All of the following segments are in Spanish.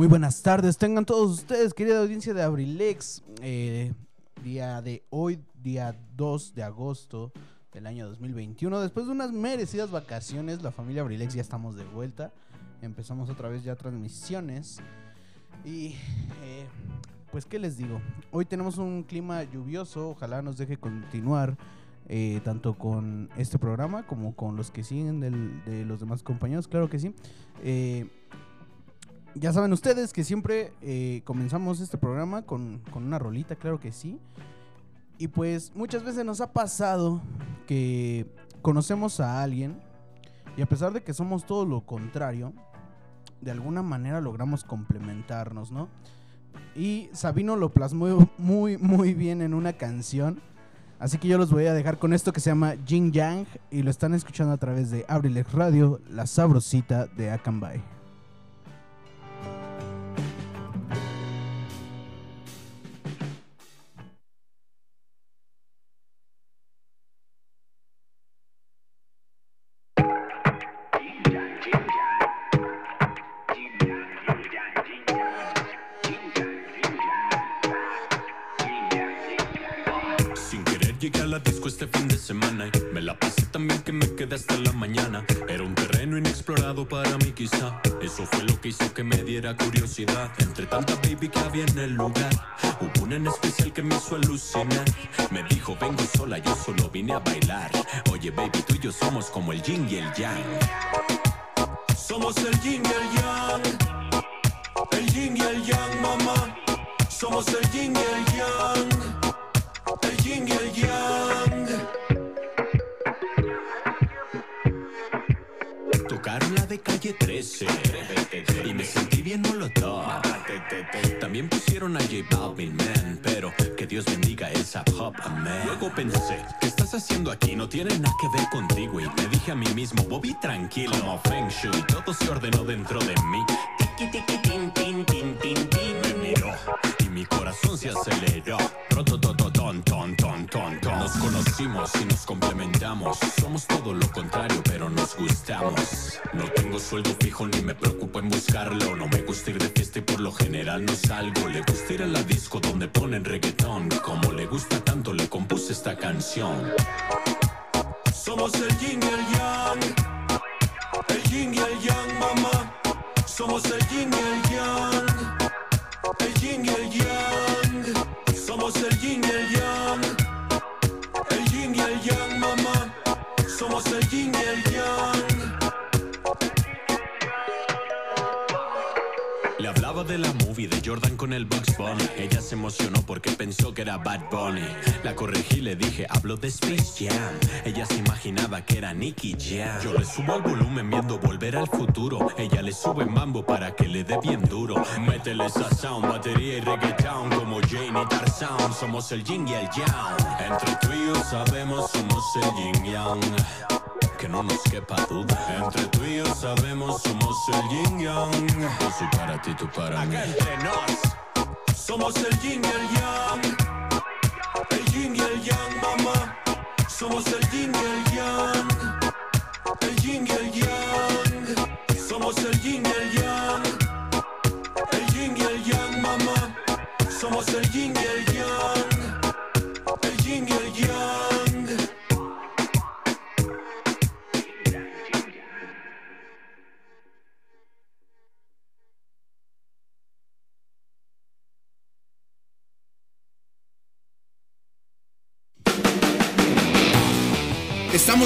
Muy buenas tardes, tengan todos ustedes, querida audiencia de Abrilex. Eh, día de hoy, día 2 de agosto del año 2021. Después de unas merecidas vacaciones, la familia Abrilex ya estamos de vuelta. Empezamos otra vez ya transmisiones. Y eh, pues, ¿qué les digo? Hoy tenemos un clima lluvioso, ojalá nos deje continuar. eh, tanto con este programa como con los que siguen de los demás compañeros, claro que sí. Eh, ya saben ustedes que siempre eh, comenzamos este programa con, con una rolita, claro que sí. Y pues muchas veces nos ha pasado que conocemos a alguien y a pesar de que somos todo lo contrario, de alguna manera logramos complementarnos, ¿no? Y Sabino lo plasmó muy, muy bien en una canción. Así que yo los voy a dejar con esto que se llama Jing Yang y lo están escuchando a través de Abrilex Radio, la sabrosita de Akanbay. Somos el yin y el yang. El yin y el yang. Tocaron la de calle 13 y me sentí bien molotov. También pusieron a J Balvin, man, pero que Dios bendiga el hip hop, man. Luego pensé, ¿qué estás haciendo aquí? No tiene nada que ver contigo y me dije a mí mismo, Bobby, tranquilo, como Feng Shui, todo se ordenó dentro de mí. Tiki, tiki, tin, se ton. Nos conocimos y nos complementamos. Somos todo lo contrario, pero nos gustamos. No tengo sueldo fijo ni me preocupo en buscarlo. No me gusta ir de fiesta y por lo general no salgo. Le gusta ir a la disco donde ponen reggaetón. Como le gusta tanto, le compuse esta canción. Somos el yin y el yang. El yin y el yang, mamá. Somos el yin y el yang. El yin y el yang. Somos el yin y el yang. El yin y el yang, mamá. Somos el Jordan con el Bugs Bunny. Ella se emocionó porque pensó que era Bad Bunny. La corregí, le dije, hablo de Space Jam. Ella se imaginaba que era Nicky Jam. Yo le subo al volumen viendo volver al futuro. Ella le sube mambo para que le dé bien duro. Métele esa sound, batería y reggaeton como Jane y Tarzan. Somos el yin y el yang. Entre tú y yo sabemos, somos el yin yang que no nos quepa duda. Entre tú y yo sabemos, somos el yin yang. Yo soy para ti, tú para mí. entre nos, somos el yin y el yang. El yin y el yang, mamá. Somos el yin y el yang. El yin y el yang. Somos el yin y el yang. El yin y el yang, mamá. Somos el yin y el yang.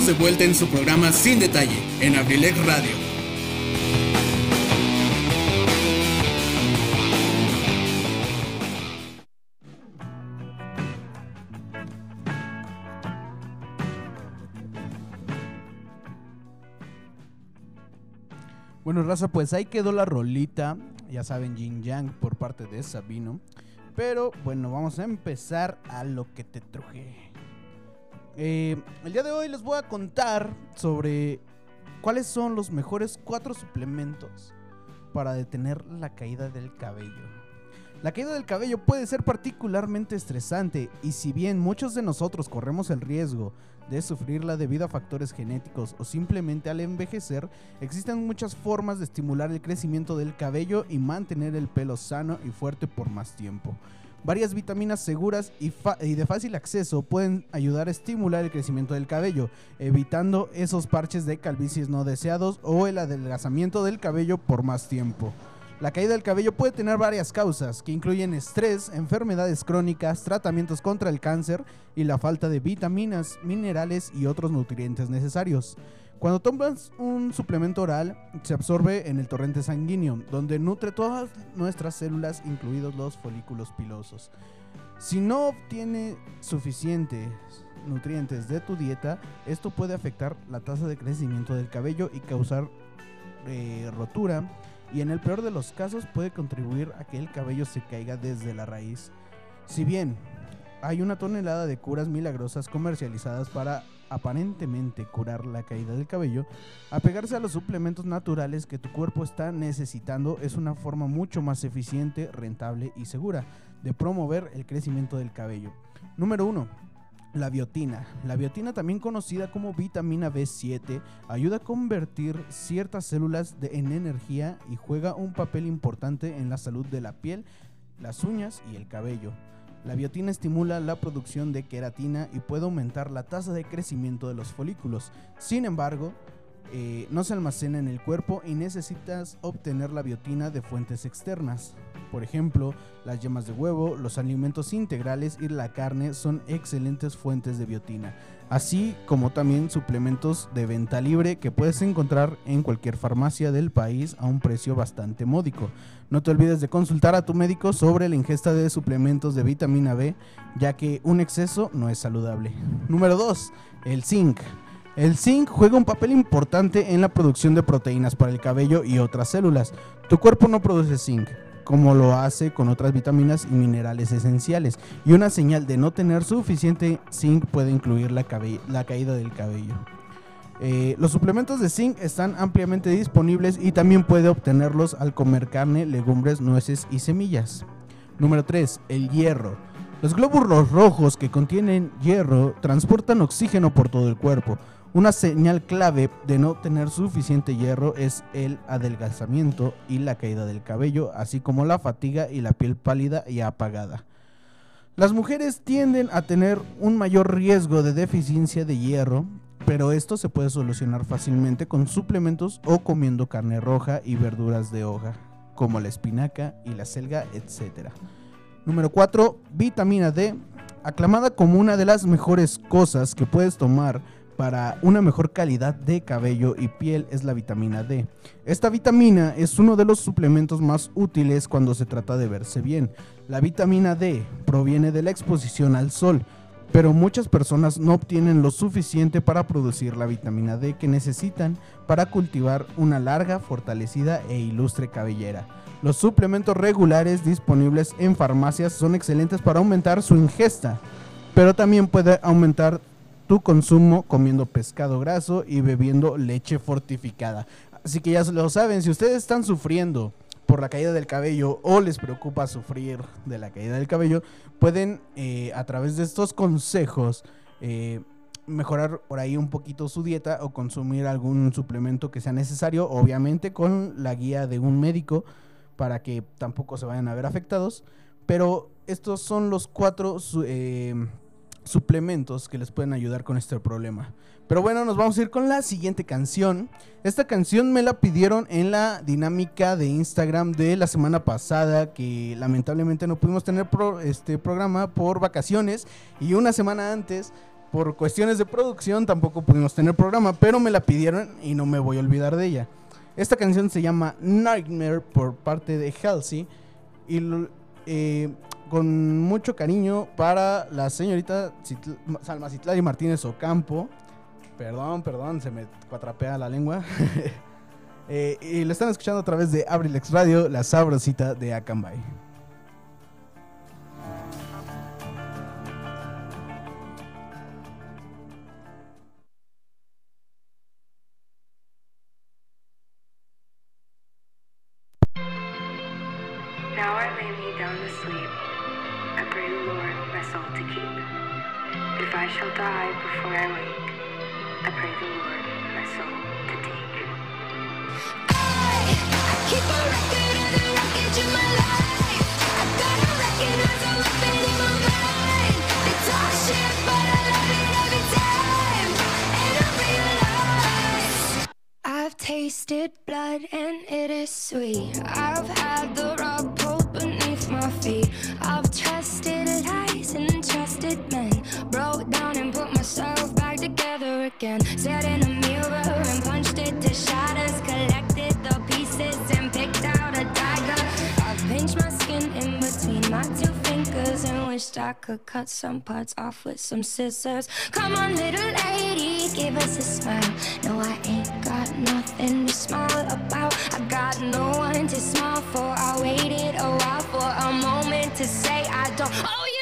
De vuelta en su programa Sin Detalle, en Abrilex Radio. Bueno, raza, pues ahí quedó la rolita. Ya saben, Jin Yang por parte de Sabino. Pero bueno, vamos a empezar a lo que te truje. Eh, el día de hoy les voy a contar sobre cuáles son los mejores cuatro suplementos para detener la caída del cabello. La caída del cabello puede ser particularmente estresante y si bien muchos de nosotros corremos el riesgo de sufrirla debido a factores genéticos o simplemente al envejecer, existen muchas formas de estimular el crecimiento del cabello y mantener el pelo sano y fuerte por más tiempo. Varias vitaminas seguras y, de fácil acceso pueden ayudar a estimular el crecimiento del cabello, evitando esos parches de calvicies no deseados o el adelgazamiento del cabello por más tiempo. La caída del cabello puede tener varias causas, que incluyen estrés, enfermedades crónicas, tratamientos contra el cáncer y la falta de vitaminas, minerales y otros nutrientes necesarios. Cuando tomas un suplemento oral, se absorbe en el torrente sanguíneo, donde nutre todas nuestras células, incluidos los folículos pilosos. Si no obtiene suficientes nutrientes de tu dieta, esto puede afectar la tasa de crecimiento del cabello y causar eh, rotura y en el peor de los casos puede contribuir a que el cabello se caiga desde la raíz. Si bien hay una tonelada de curas milagrosas comercializadas para aparentemente curar la caída del cabello, apegarse a los suplementos naturales que tu cuerpo está necesitando es una forma mucho más eficiente, rentable y segura de promover el crecimiento del cabello. Número 1. La biotina. La biotina, también conocida como vitamina B7, ayuda a convertir ciertas células en energía y juega un papel importante en la salud de la piel, las uñas y el cabello. La biotina estimula la producción de queratina y puede aumentar la tasa de crecimiento de los folículos. Sin embargo, eh, no se almacena en el cuerpo y necesitas obtener la biotina de fuentes externas. Por ejemplo, las yemas de huevo, los alimentos integrales y la carne son excelentes fuentes de biotina, así como también suplementos de venta libre que puedes encontrar en cualquier farmacia del país a un precio bastante módico. No te olvides de consultar a tu médico sobre la ingesta de suplementos de vitamina B, ya que un exceso no es saludable. Número 2. El zinc. El zinc juega un papel importante en la producción de proteínas para el cabello y otras células. Tu cuerpo no produce zinc, como lo hace con otras vitaminas y minerales esenciales. Y una señal de no tener suficiente zinc puede incluir la, caída del cabello. Eh, los suplementos de zinc están ampliamente disponibles y también puede obtenerlos al comer carne, legumbres, nueces y semillas. Número 3. El hierro. Los glóbulos rojos que contienen hierro transportan oxígeno por todo el cuerpo. Una señal clave de no tener suficiente hierro es el adelgazamiento y la caída del cabello, así como la fatiga y la piel pálida y apagada. Las mujeres tienden a tener un mayor riesgo de deficiencia de hierro, pero esto se puede solucionar fácilmente con suplementos o comiendo carne roja y verduras de hoja, como la espinaca y la selga, etc. Número 4. Vitamina D. Aclamada como una de las mejores cosas que puedes tomar para una mejor calidad de cabello y piel es la vitamina D. Esta vitamina es uno de los suplementos más útiles cuando se trata de verse bien. La vitamina D proviene de la exposición al sol, pero muchas personas no obtienen lo suficiente para producir la vitamina D que necesitan para cultivar una larga, fortalecida e ilustre cabellera. Los suplementos regulares disponibles en farmacias son excelentes para aumentar su ingesta, pero también puede aumentar tu consumo comiendo pescado graso y bebiendo leche fortificada. Así que ya lo saben, si ustedes están sufriendo por la caída del cabello o les preocupa sufrir de la caída del cabello, pueden eh, a través de estos consejos eh, mejorar por ahí un poquito su dieta o consumir algún suplemento que sea necesario, obviamente con la guía de un médico para que tampoco se vayan a ver afectados. Pero estos son los cuatro eh, suplementos que les pueden ayudar con este problema. Pero bueno, nos vamos a ir con la siguiente canción. Esta canción me la pidieron en la dinámica de Instagram de la semana pasada, que lamentablemente no pudimos tener este programa por vacaciones. Y una semana antes, por cuestiones de producción tampoco pudimos tener programa, pero me la pidieron y no me voy a olvidar de ella. Esta canción se llama Nightmare por parte de Halsey y eh, con mucho cariño para la señorita Citl- Salma Citlali Martínez Ocampo. Perdón, perdón, se me cuatrapea la lengua. Eh, y lo están escuchando a través de Abrilex Radio, la sabrosita de Acambay. Sleep. I pray the Lord my soul to keep. If I shall die before I wake, I pray the Lord my soul to take. Keep a record of the wreckage of my life. I gotta recognize a weapon in my mind. They talk shit, but I love it every time. And I realize I've tasted blood and it is sweet. I've had the again. Sat in a mirror and punched it to shatters. Collected the pieces and picked out a dagger. I've pinched my skin in between my two fingers and wished I could cut some parts off with some scissors. Come on, little lady, give us a smile. No, I ain't got nothing to smile about. I got no one to smile for. I waited a while for a moment to say I don't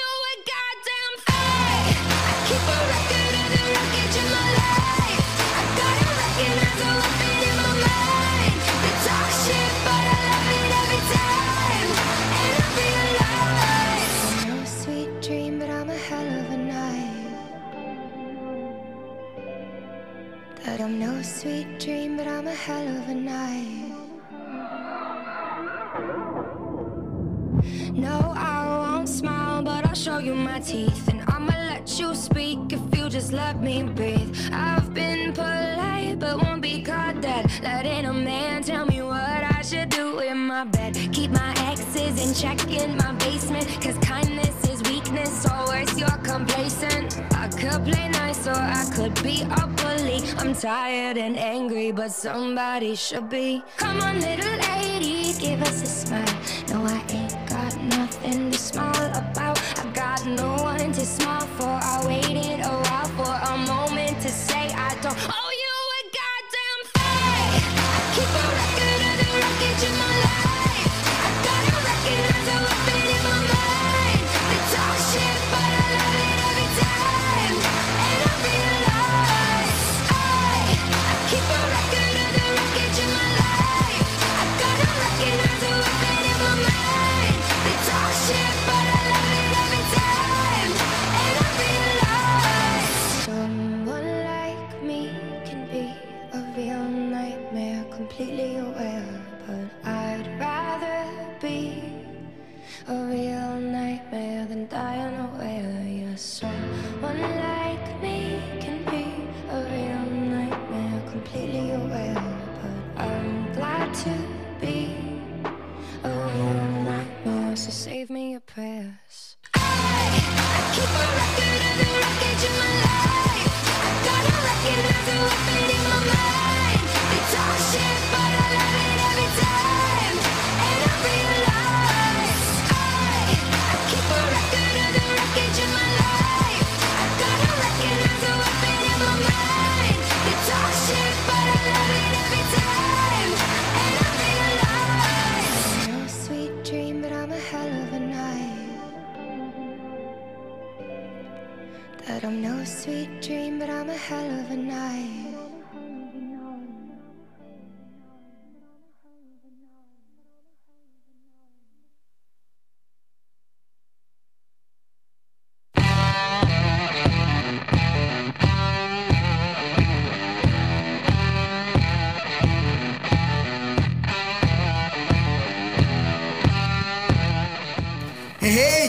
my teeth. And I'ma let you speak if you just let me breathe. I've been polite, but won't be caught dead. Letting a man tell me what I should do in my bed. Keep my exes in check in my basement. Cause kindness is weakness, worse, you're complacent. I could play nice, or I could be a bully. I'm tired and angry, but somebody should be. Come on, little lady, give us a smile. No, I ain't got nothing to smile about. No one to smile for. I waited a while for a moment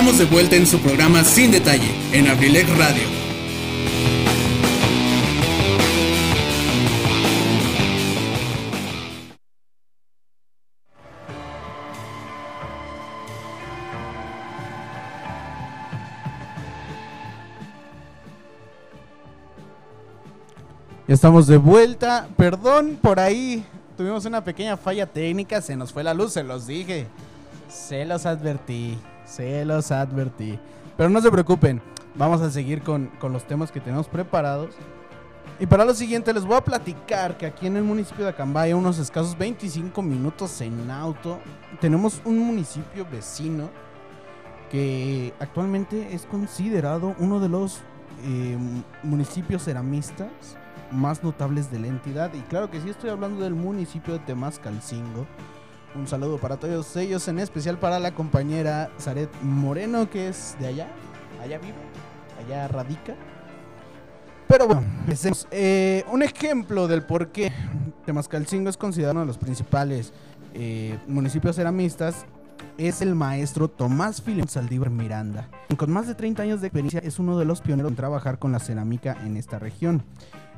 Estamos de vuelta en su programa Sin Detalle, en Abrilex Radio. Ya estamos de vuelta. Perdón por ahí. Tuvimos una pequeña falla técnica. Se nos fue la luz, se los dije. Se los advertí. Se los advertí. Pero no se preocupen. Vamos a seguir con, con los temas que tenemos preparados. Y para lo siguiente les voy a platicar que aquí en el municipio de Acambay, a unos escasos 25 minutos en auto, tenemos un municipio vecino que actualmente es considerado uno de los eh, municipios ceramistas más notables de la entidad. Y claro que sí, estoy hablando del municipio de Temascalcingo. Un saludo para todos ellos, en especial para la compañera Zaret Moreno, que es de allá, allá vive, allá radica. Pero bueno, empecemos. Eh, un ejemplo del por qué Temascalcingo es considerado uno de los principales eh, municipios ceramistas es el maestro Tomás Filón Saldívar Miranda. Con más de 30 años de experiencia es uno de los pioneros en trabajar con la cerámica en esta región.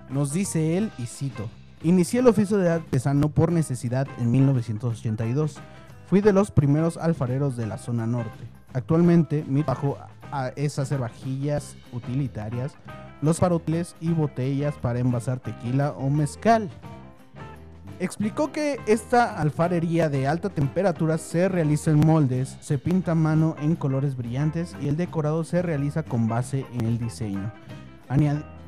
Nos dice él, y cito, inicié el oficio de artesano por necesidad en 1982. Fui de los primeros alfareros de la zona norte. Actualmente mi trabajo es hacer vajillas utilitarias, los faroles y botellas para envasar tequila o mezcal. Explicó que esta alfarería de alta temperatura se realiza en moldes, se pinta a mano en colores brillantes y el decorado se realiza con base en el diseño.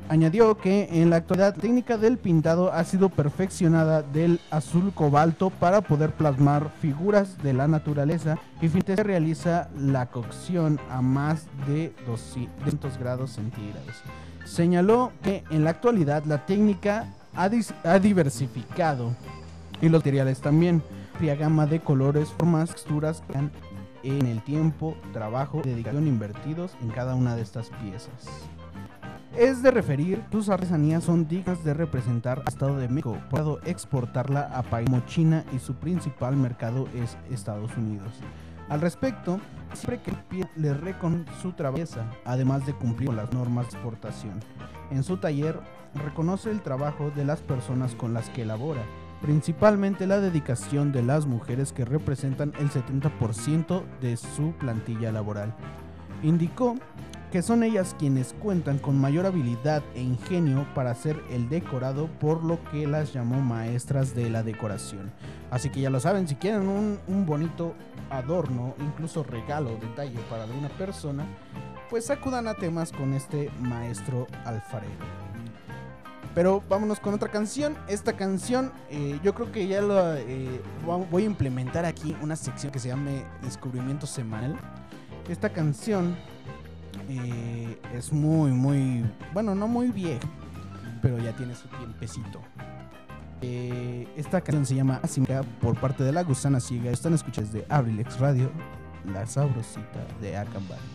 Añadió que en la actualidad la técnica del pintado ha sido perfeccionada del azul cobalto para poder plasmar figuras de la naturaleza y finalmente se realiza la cocción a más de 200 grados centígrados. Señaló que en la actualidad la técnica ha, diversificado y los materiales también. Amplia gama de colores, formas, texturas que en el tiempo, trabajo, dedicación invertidos en cada una de estas piezas. Es de referir, tus artesanías son dignas de representar al Estado de México, puedo exportarla a países como China y su principal mercado es Estados Unidos. Al respecto, siempre que le reconoce su trabajo, además de cumplir con las normas de exportación. En su taller, reconoce el trabajo de las personas con las que elabora, principalmente la dedicación de las mujeres que representan el 70% de su plantilla laboral. Indicó que son ellas quienes cuentan con mayor habilidad e ingenio para hacer el decorado, por lo que las llamó maestras de la decoración. Así que ya lo saben, si quieren un, bonito adorno, incluso regalo, detalle para alguna persona, pues acudan a temas con este maestro alfarero. Pero vámonos con otra canción. Esta canción, eh, yo creo que ya lo eh, voy a implementar aquí una sección que se llame Descubrimiento Semanal. Esta canción es muy, muy, bueno, no muy vieja, pero ya tiene su tiempecito. Eh, esta canción se llama Asimca por parte de la gusana ciega. Están escuchando desde Abrilex Radio, la sabrosita de Acambay.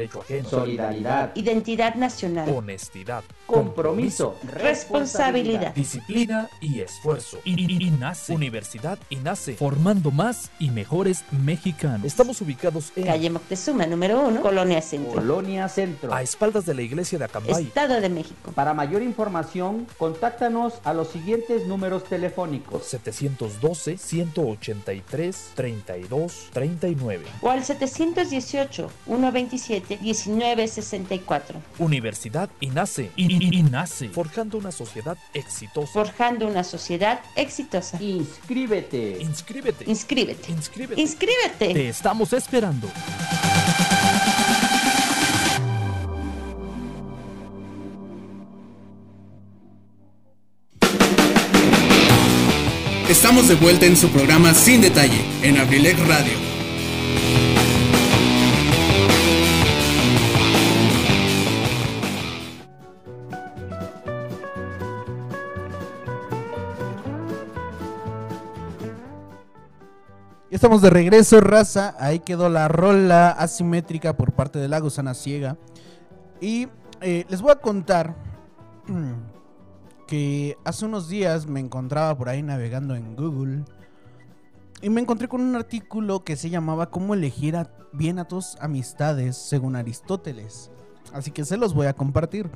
ajeno. solidaridad, identidad nacional, Honestidad. Compromiso, responsabilidad. Disciplina y esfuerzo. INACE. Universidad INACE. Formando más y mejores mexicanos. Estamos ubicados en Calle Moctezuma número 1, Colonia Centro, Colonia Centro. a espaldas de la iglesia de Acambay. Estado de México. Para mayor información, contáctanos a los siguientes números telefónicos. 712 183 32 39. O al 718 127 1964. Universidad INACE. INACE. Forjando una sociedad exitosa. Forjando una sociedad exitosa. Inscríbete. Inscríbete. Inscríbete. Inscríbete. Inscríbete. Te estamos esperando. Estamos de vuelta en su programa Sin Detalle, en Abrilex Radio. Estamos de regreso, raza. Ahí quedó la rola asimétrica por parte de la gusana ciega. Y eh, les voy a contar que hace unos días me encontraba por ahí navegando en Google. Y me encontré con un artículo que se llamaba Cómo elegir bien a tus amistades según Aristóteles. Así que se los voy a compartir.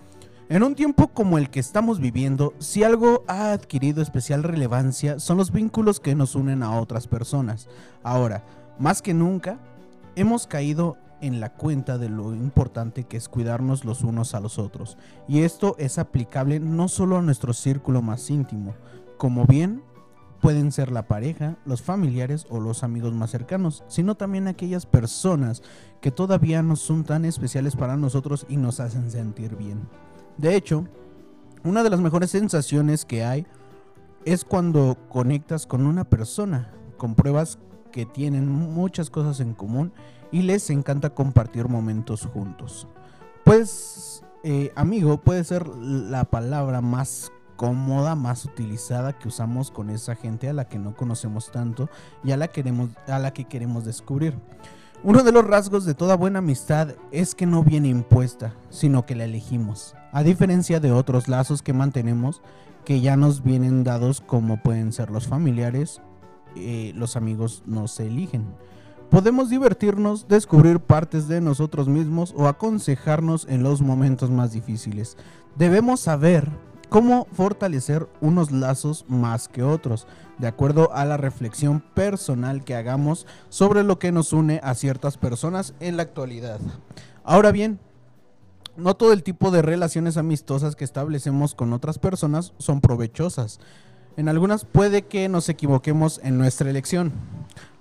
En un tiempo como el que estamos viviendo, si algo ha adquirido especial relevancia son los vínculos que nos unen a otras personas. Ahora, más que nunca, hemos caído en la cuenta de lo importante que es cuidarnos los unos a los otros. Y esto es aplicable no solo a nuestro círculo más íntimo, como bien pueden ser la pareja, los familiares o los amigos más cercanos, sino también aquellas personas que todavía no son tan especiales para nosotros y nos hacen sentir bien. De hecho, una de las mejores sensaciones que hay es cuando conectas con una persona, compruebas que tienen muchas cosas en común y les encanta compartir momentos juntos. Pues, eh, amigo, puede ser la palabra más cómoda, más utilizada que usamos con esa gente a la que no conocemos tanto y a la, queremos, a la que queremos descubrir. Uno de los rasgos de toda buena amistad es que no viene impuesta, sino que la elegimos. A diferencia de otros lazos que mantenemos, que ya nos vienen dados como pueden ser los familiares, eh, los amigos no se eligen. Podemos divertirnos, descubrir partes de nosotros mismos o aconsejarnos en los momentos más difíciles. Debemos saber cómo fortalecer unos lazos más que otros, de acuerdo a la reflexión personal que hagamos sobre lo que nos une a ciertas personas en la actualidad. Ahora bien, no todo el tipo de relaciones amistosas que establecemos con otras personas son provechosas. En algunas puede que nos equivoquemos en nuestra elección.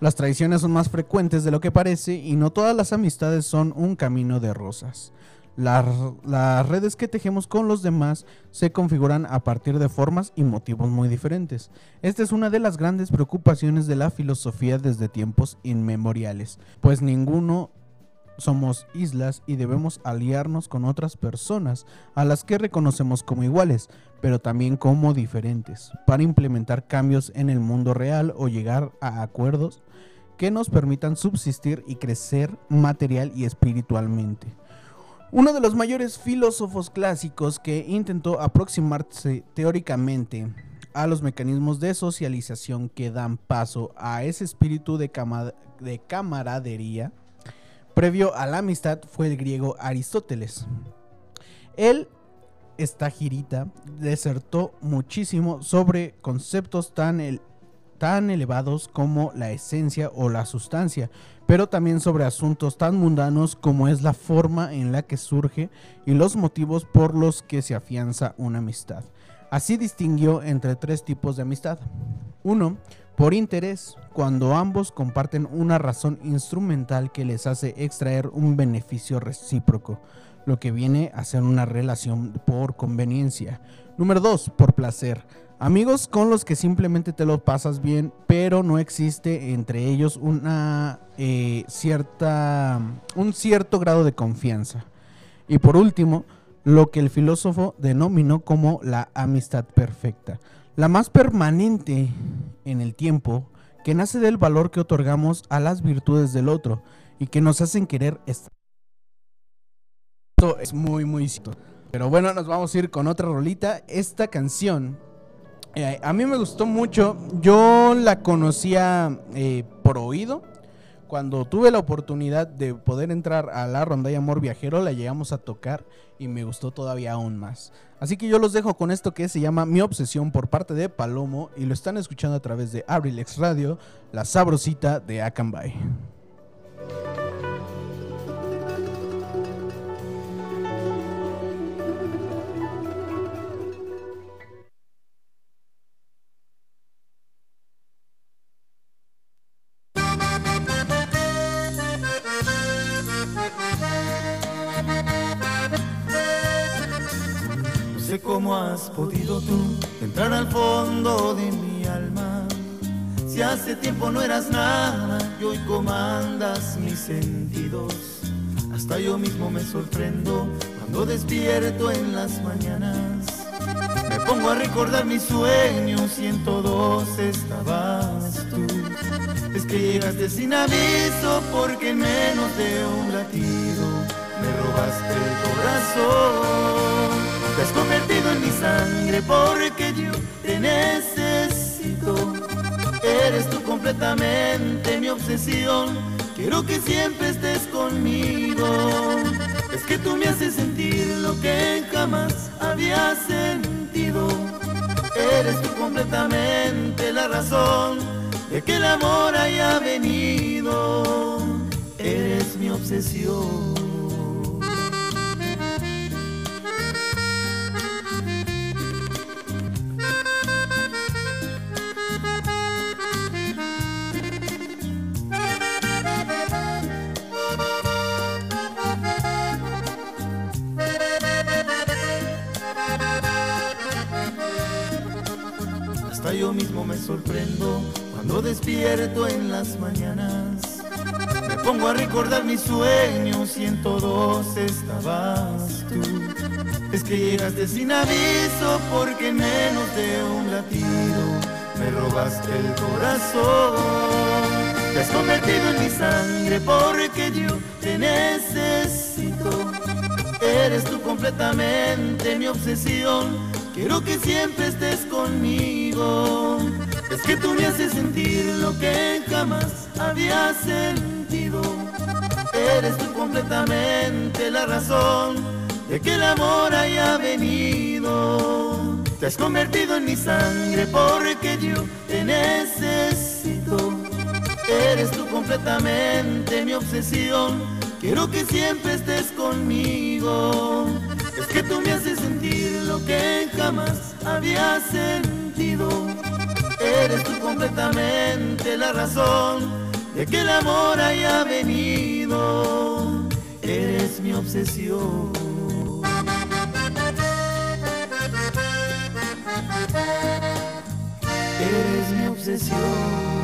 Las traiciones son más frecuentes de lo que parece y no todas las amistades son un camino de rosas. Las, redes que tejemos con los demás se configuran a partir de formas y motivos muy diferentes. Esta es una de las grandes preocupaciones de la filosofía desde tiempos inmemoriales, pues ninguno somos islas y debemos aliarnos con otras personas a las que reconocemos como iguales, pero también como diferentes, para implementar cambios en el mundo real o llegar a acuerdos que nos permitan subsistir y crecer material y espiritualmente. Uno de los mayores filósofos clásicos que intentó aproximarse teóricamente a los mecanismos de socialización que dan paso a ese espíritu de, cama- de camaradería previo a la amistad fue el griego Aristóteles. Él, esta girita, desertó muchísimo sobre conceptos tan elevados como la esencia o la sustancia, pero también sobre asuntos tan mundanos como es la forma en la que surge y los motivos por los que se afianza una amistad. Así distinguió entre tres tipos de amistad. Uno, por interés, cuando ambos comparten una razón instrumental que les hace extraer un beneficio recíproco, lo que viene a ser una relación por conveniencia. Número 2, por placer. Amigos con los que simplemente te lo pasas bien, pero no existe entre ellos una eh, cierta, un cierto grado de confianza. Y por último, lo que el filósofo denominó como la amistad perfecta, la más permanente en el tiempo, que nace del valor que otorgamos a las virtudes del otro y que nos hacen querer estar. Esto es muy, muy cierto. Pero bueno, nos vamos a ir con otra rolita. Esta canción eh, a mí me gustó mucho. Yo la conocía eh, por oído. Cuando tuve la oportunidad de poder entrar a la rondalla Amor Viajero, la llegamos a tocar y me gustó todavía aún más. Así que yo los dejo con esto que se llama Mi Obsesión por parte de Palomo y lo están escuchando a través de Abrilex Radio, la sabrosita de Akanbay. Podido tú entrar al fondo de mi alma. Si hace tiempo no eras nada y hoy comandas mis sentidos. Hasta yo mismo me sorprendo cuando despierto en las mañanas. Me pongo a recordar mis sueños y en todos estabas tú. Es que llegaste sin aviso porque en menos de un latido me robaste el corazón. Te has convertido en mi sangre porque yo te necesito. Eres tú completamente mi obsesión. Quiero que siempre estés conmigo. Es que tú me haces sentir lo que jamás había sentido. Eres tú completamente la razón de que el amor haya venido. Eres mi obsesión. Yo mismo me sorprendo cuando despierto en las mañanas. Me pongo a recordar mis sueños y en todos estabas tú. Es que llegaste sin aviso porque en menos de un latido me robaste el corazón. Te has convertido en mi sangre porque yo te necesito. Eres tú completamente mi obsesión. Quiero que siempre estés conmigo. Es que tú me haces sentir lo que jamás había sentido. Eres tú completamente la razón de que el amor haya venido. Te has convertido en mi sangre porque yo te necesito. Eres tú completamente mi obsesión. Quiero que siempre estés conmigo. Que tú me haces sentir lo que jamás había sentido. Eres tú completamente la razón de que el amor haya venido. Eres mi obsesión. Eres mi obsesión.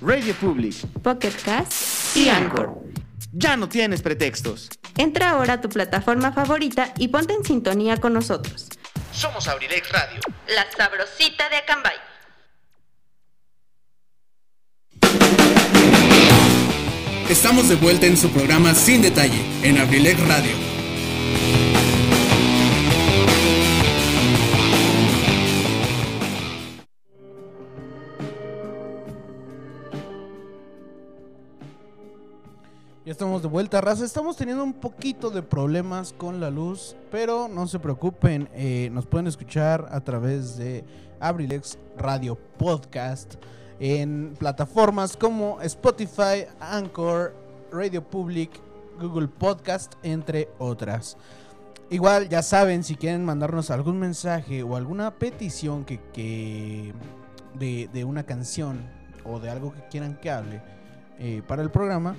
Radio Public, Pocket Cast y Anchor. Ya no tienes pretextos. Entra ahora a tu plataforma favorita y ponte en sintonía con nosotros. Somos Abrilex Radio. La sabrosita de Acambay. Estamos de vuelta en su programa Sin Detalle, en Abrilex Radio. Ya estamos de vuelta, raza. Estamos teniendo un poquito de problemas con la luz, pero no se preocupen. eh, nos pueden escuchar a través de Abrilex Radio Podcast en plataformas como Spotify, Anchor, Radio Public, Google Podcast, entre otras. Igual, ya saben, si quieren mandarnos algún mensaje o alguna petición que, que- de, de una canción o de algo que quieran que hable eh, para el programa,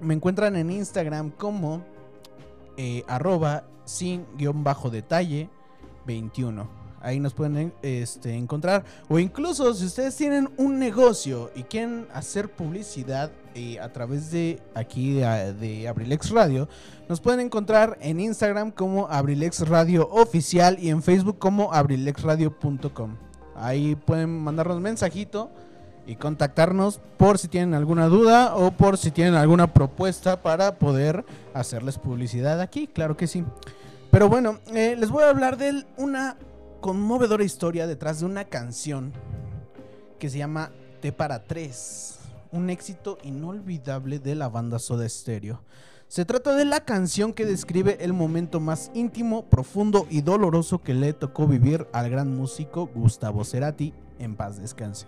me encuentran en Instagram como eh, arroba sin guion bajo detalle 21. Ahí nos pueden este, encontrar. O incluso si ustedes tienen un negocio y quieren hacer publicidad eh, a través de aquí de, de Abrilex Radio, nos pueden encontrar en Instagram como Abrilex Radio Oficial y en Facebook como abrilexradio.com. Ahí pueden mandarnos mensajito y contactarnos por si tienen alguna duda o por si tienen alguna propuesta para poder hacerles publicidad aquí, claro que sí. Pero bueno, eh, les voy a hablar de una conmovedora historia detrás de una canción que se llama T para tres, un éxito inolvidable de la banda Soda Stereo. Se trata de la canción que describe el momento más íntimo, profundo y doloroso que le tocó vivir al gran músico Gustavo Cerati, en paz descanse.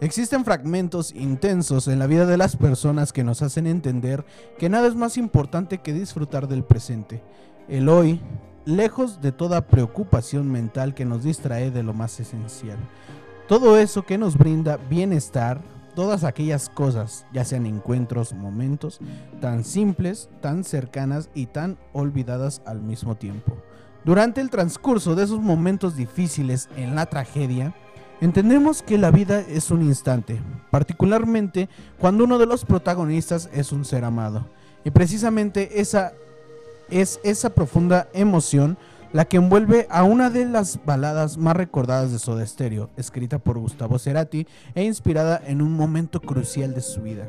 Existen fragmentos intensos en la vida de las personas que nos hacen entender que nada es más importante que disfrutar del presente. El hoy, lejos de toda preocupación mental que nos distrae de lo más esencial. Todo eso que nos brinda bienestar, todas aquellas cosas, ya sean encuentros, momentos, tan simples, tan cercanas y tan olvidadas al mismo tiempo. Durante el transcurso de esos momentos difíciles en la tragedia, entendemos que la vida es un instante, particularmente cuando uno de los protagonistas es un ser amado. Y precisamente esa es esa profunda emoción la que envuelve a una de las baladas más recordadas de Soda Stereo, escrita por Gustavo Cerati e inspirada en un momento crucial de su vida.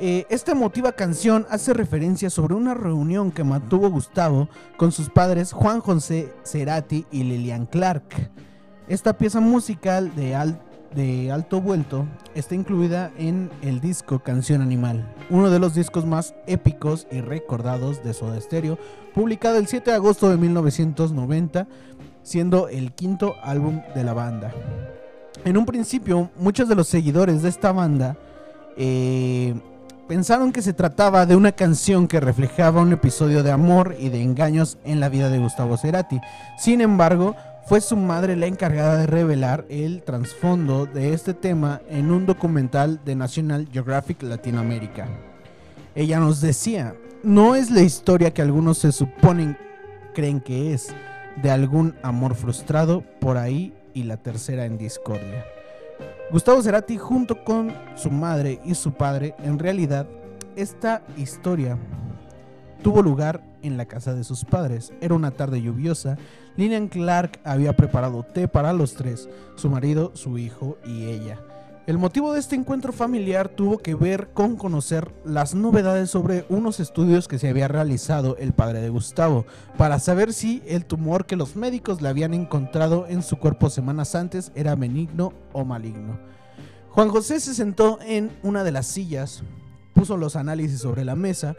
Eh, esta emotiva canción hace referencia sobre una reunión que mantuvo Gustavo con sus padres Juan José Cerati y Lilian Clark. Esta pieza musical de, al- de alto vuelto está incluida en el disco Canción Animal, uno de los discos más épicos y recordados de Soda Stereo, publicado el 7 de agosto de 1990, siendo el quinto álbum de la banda. En un principio, muchos de los seguidores de esta banda eh, pensaron que se trataba de una canción que reflejaba un episodio de amor y de engaños en la vida de Gustavo Cerati. Sin embargo, fue su madre la encargada de revelar el trasfondo de este tema en un documental de National Geographic Latinoamérica. Ella nos decía, no es la historia que algunos se suponen creen que es, de algún amor frustrado por ahí y la tercera en discordia. Gustavo Cerati junto con su madre y su padre, en realidad, esta historia tuvo lugar en la casa de sus padres. Era una tarde lluviosa. Lillian Clark había preparado té para los tres, su marido, su hijo y ella. El motivo de este encuentro familiar tuvo que ver con conocer las novedades sobre unos estudios que se había realizado el padre de Gustavo para saber si el tumor que los médicos le habían encontrado en su cuerpo semanas antes era benigno o maligno. Juan José se sentó en una de las sillas, puso los análisis sobre la mesa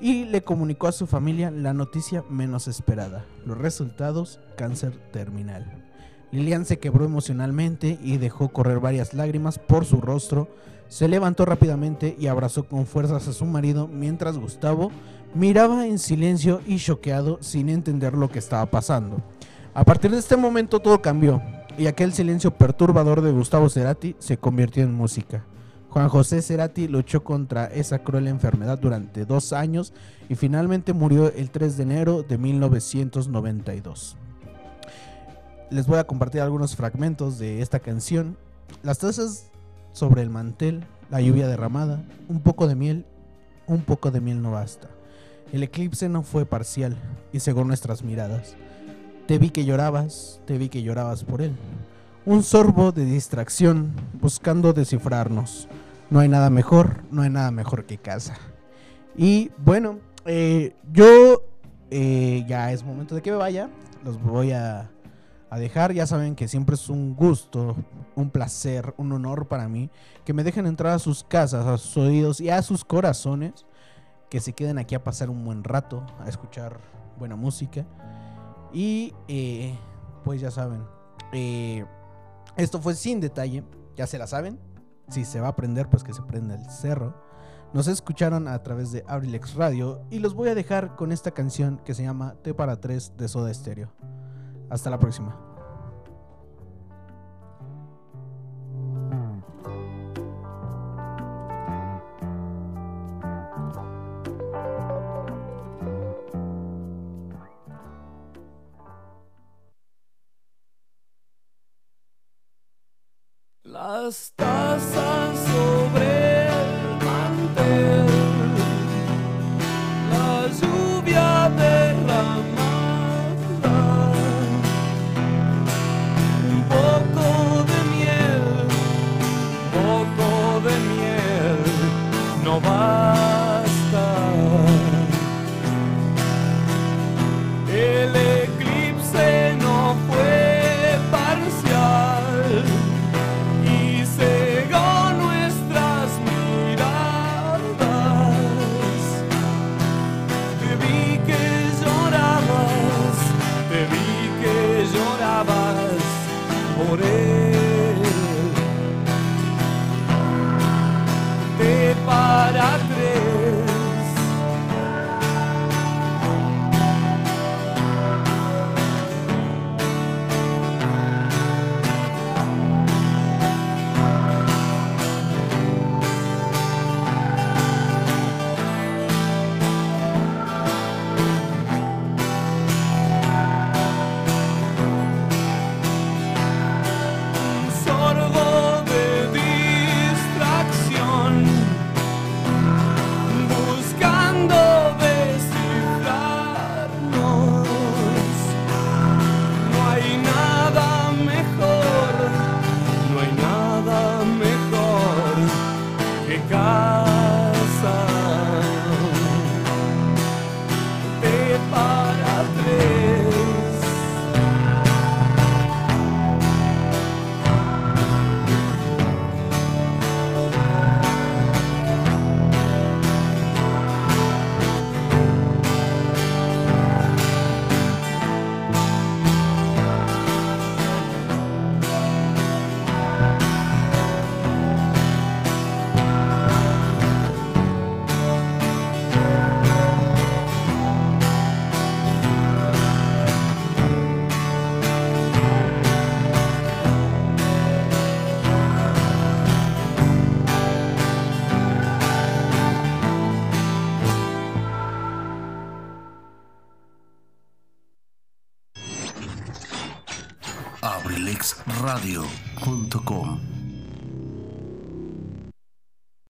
y le comunicó a su familia la noticia menos esperada, los resultados cáncer terminal. Lilian se quebró emocionalmente y dejó correr varias lágrimas por su rostro. Se levantó rápidamente y abrazó con fuerzas a su marido mientras Gustavo miraba en silencio y choqueado sin entender lo que estaba pasando. A partir de este momento todo cambió y aquel silencio perturbador de Gustavo Cerati se convirtió en música. Juan José Cerati luchó contra esa cruel enfermedad durante dos años y finalmente murió el 3 de enero de 1992. Les voy a compartir algunos fragmentos de esta canción. Las tazas sobre el mantel, la lluvia derramada, un poco de miel, un poco de miel no basta. El eclipse no fue parcial y según nuestras miradas. Te vi que llorabas, te vi que llorabas por él. Un sorbo de distracción buscando descifrarnos. No hay nada mejor, no hay nada mejor que casa. Y bueno, eh, yo eh, ya es momento de que me vaya. Los voy a, a dejar. Ya saben que siempre es un gusto, un placer, un honor para mí que me dejen entrar a sus casas, a sus oídos y a sus corazones que se queden aquí a pasar un buen rato, a escuchar buena música. Y eh, pues ya saben, esto fue sin detalle, ya se la saben. Si se va a prender, pues que se prenda el cerro. Nos escucharon a través de Abrilex Radio y los voy a dejar con esta canción que se llama T para 3 de Soda Stereo. Hasta la próxima. Las tazas